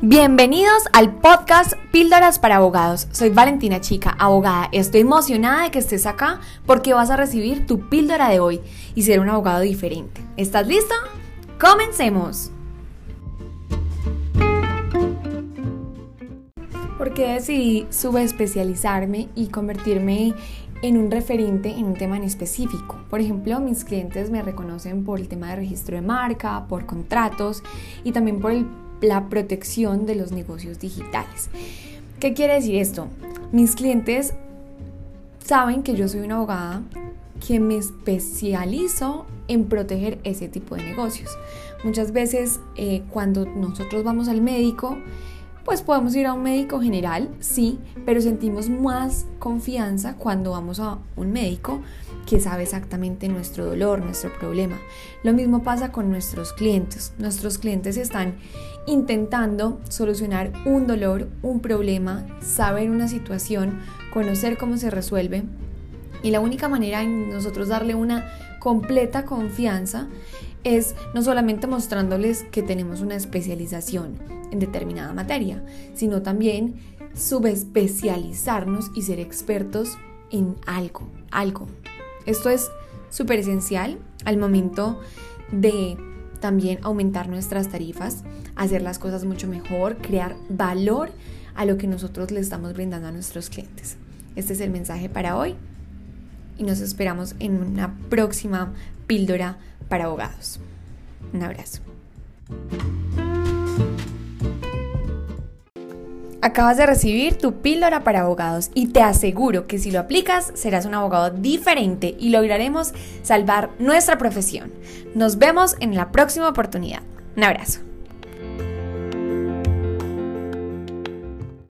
Bienvenidos al podcast Píldoras para Abogados. Soy Valentina Chica, abogada. Estoy emocionada de que estés acá porque vas a recibir tu píldora de hoy y ser un abogado diferente. ¿Estás listo? ¡Comencemos! ¿Por qué decidí subespecializarme y convertirme en un referente en un tema en específico. Por ejemplo, mis clientes me reconocen por el tema de registro de marca, por contratos y también por el la protección de los negocios digitales. ¿Qué quiere decir esto? Mis clientes saben que yo soy una abogada que me especializo en proteger ese tipo de negocios. Muchas veces eh, cuando nosotros vamos al médico, pues podemos ir a un médico general, sí, pero sentimos más confianza cuando vamos a un médico que sabe exactamente nuestro dolor, nuestro problema. Lo mismo pasa con nuestros clientes. Nuestros clientes están intentando solucionar un dolor, un problema, saber una situación, conocer cómo se resuelve. Y la única manera en nosotros darle una completa confianza es no solamente mostrándoles que tenemos una especialización en determinada materia, sino también subespecializarnos y ser expertos en algo, algo. Esto es súper esencial al momento de también aumentar nuestras tarifas, hacer las cosas mucho mejor, crear valor a lo que nosotros le estamos brindando a nuestros clientes. Este es el mensaje para hoy y nos esperamos en una próxima píldora para abogados. Un abrazo. Acabas de recibir tu píldora para abogados y te aseguro que si lo aplicas serás un abogado diferente y lograremos salvar nuestra profesión. Nos vemos en la próxima oportunidad. Un abrazo.